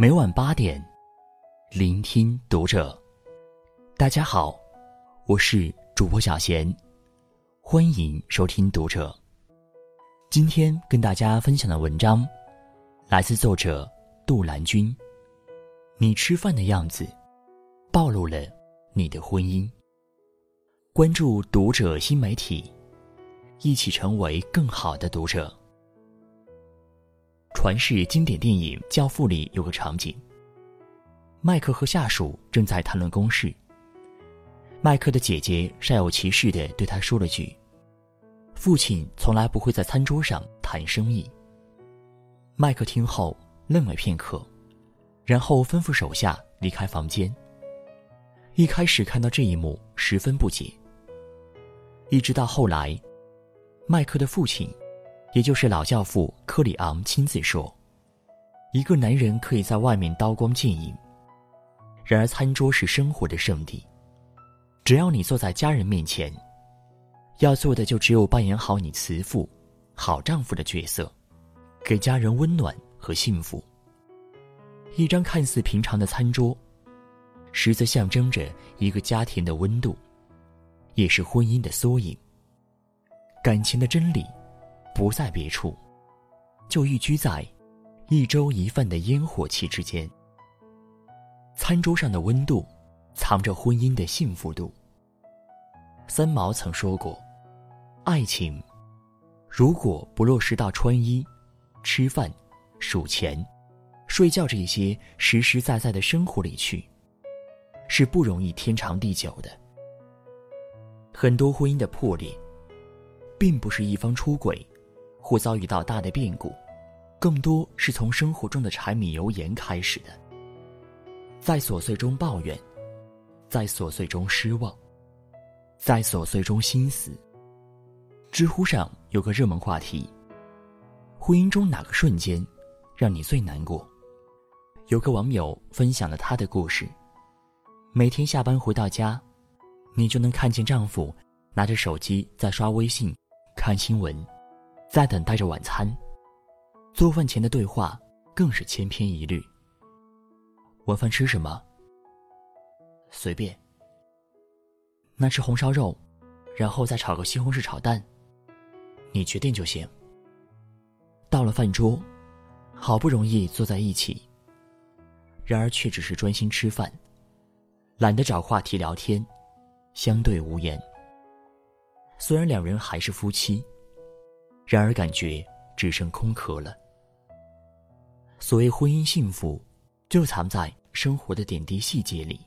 每晚八点，聆听读者。大家好，我是主播小贤，欢迎收听读者。今天跟大家分享的文章，来自作者杜兰君。你吃饭的样子，暴露了你的婚姻。关注读者新媒体，一起成为更好的读者。传世经典电影《教父》里有个场景：麦克和下属正在谈论公事。麦克的姐姐煞有其事的对他说了句：“父亲从来不会在餐桌上谈生意。”麦克听后愣了片刻。然后吩咐手下离开房间。一开始看到这一幕十分不解，一直到后来，麦克的父亲，也就是老教父克里昂亲自说：“一个男人可以在外面刀光剑影，然而餐桌是生活的圣地。只要你坐在家人面前，要做的就只有扮演好你慈父、好丈夫的角色，给家人温暖和幸福。”一张看似平常的餐桌，实则象征着一个家庭的温度，也是婚姻的缩影。感情的真理，不在别处，就寓居在一粥一饭的烟火气之间。餐桌上的温度，藏着婚姻的幸福度。三毛曾说过：“爱情，如果不落实到穿衣、吃饭、数钱。”睡觉这些实实在在的生活里去，是不容易天长地久的。很多婚姻的破裂，并不是一方出轨，或遭遇到大的变故，更多是从生活中的柴米油盐开始的。在琐碎中抱怨，在琐碎中失望，在琐碎中心死。知乎上有个热门话题：婚姻中哪个瞬间，让你最难过？有个网友分享了他的故事：每天下班回到家，你就能看见丈夫拿着手机在刷微信、看新闻，在等待着晚餐。做饭前的对话更是千篇一律。晚饭吃什么？随便。那吃红烧肉，然后再炒个西红柿炒蛋，你决定就行。到了饭桌，好不容易坐在一起。然而却只是专心吃饭，懒得找话题聊天，相对无言。虽然两人还是夫妻，然而感觉只剩空壳了。所谓婚姻幸福，就藏在生活的点滴细节里，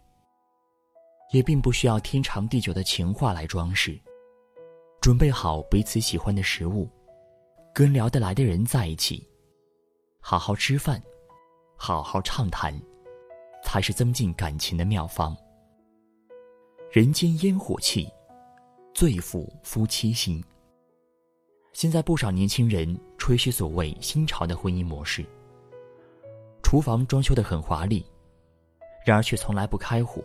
也并不需要天长地久的情话来装饰。准备好彼此喜欢的食物，跟聊得来的人在一起，好好吃饭，好好畅谈。才是增进感情的妙方。人间烟火气，最抚夫妻心。现在不少年轻人吹嘘所谓新潮的婚姻模式：厨房装修的很华丽，然而却从来不开火；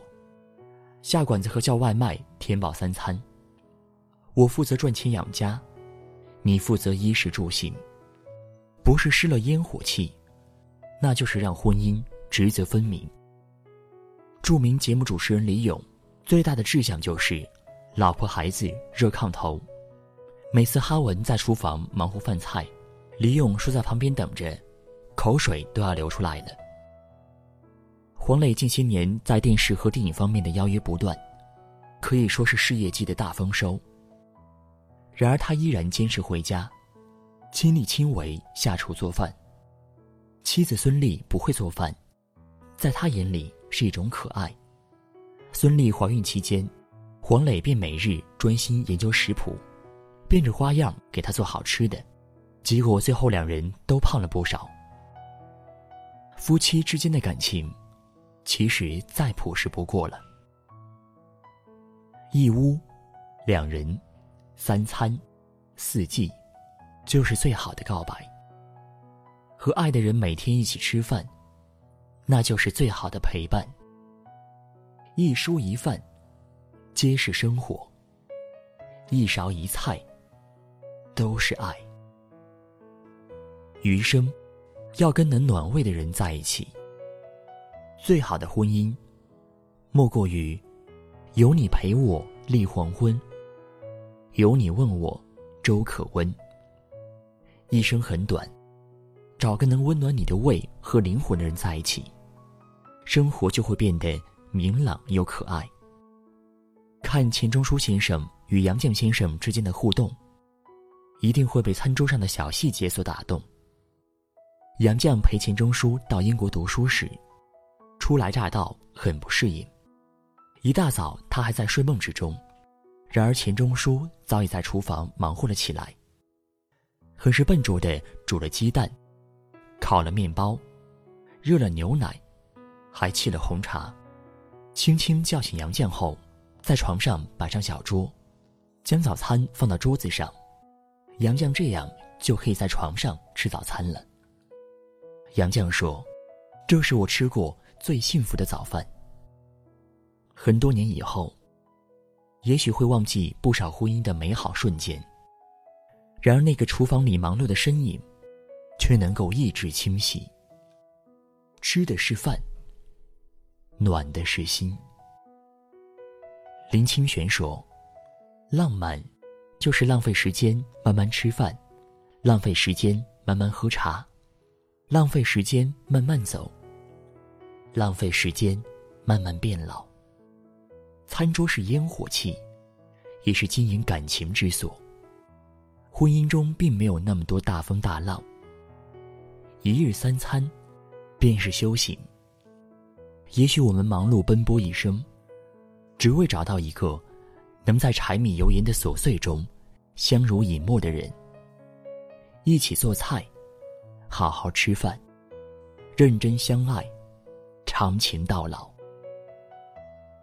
下馆子和叫外卖填饱三餐。我负责赚钱养家，你负责衣食住行。不是失了烟火气，那就是让婚姻职责分明。著名节目主持人李咏，最大的志向就是，老婆孩子热炕头。每次哈文在厨房忙活饭菜，李咏说在旁边等着，口水都要流出来了。黄磊近些年在电视和电影方面的邀约不断，可以说是事业季的大丰收。然而他依然坚持回家，亲力亲为下厨做饭。妻子孙俪不会做饭，在他眼里。是一种可爱。孙俪怀孕期间，黄磊便每日专心研究食谱，变着花样给她做好吃的，结果最后两人都胖了不少。夫妻之间的感情，其实再朴实不过了。一屋，两人，三餐，四季，就是最好的告白。和爱的人每天一起吃饭。那就是最好的陪伴。一蔬一饭，皆是生活；一勺一菜，都是爱。余生，要跟能暖胃的人在一起，最好的婚姻，莫过于有你陪我立黄昏，有你问我粥可温。一生很短，找个能温暖你的胃和灵魂的人在一起，生活就会变得明朗又可爱。看钱钟书先生与杨绛先生之间的互动，一定会被餐桌上的小细节所打动。杨绛陪钱钟书到英国读书时，初来乍到，很不适应。一大早，他还在睡梦之中，然而钱钟书早已在厨房忙活了起来。很是笨拙的煮了鸡蛋，烤了面包，热了牛奶，还沏了红茶，轻轻叫醒杨绛后。在床上摆上小桌，将早餐放到桌子上，杨绛这样就可以在床上吃早餐了。杨绛说：“这是我吃过最幸福的早饭。”很多年以后，也许会忘记不少婚姻的美好瞬间，然而那个厨房里忙碌的身影，却能够意志清晰。吃的是饭，暖的是心。林清玄说：“浪漫，就是浪费时间慢慢吃饭，浪费时间慢慢喝茶，浪费时间慢慢走，浪费时间慢慢变老。餐桌是烟火气，也是经营感情之所。婚姻中并没有那么多大风大浪。一日三餐，便是修行。也许我们忙碌奔波一生。”只为找到一个能在柴米油盐的琐碎中相濡以沫的人，一起做菜，好好吃饭，认真相爱，长情到老，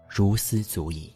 如斯足矣。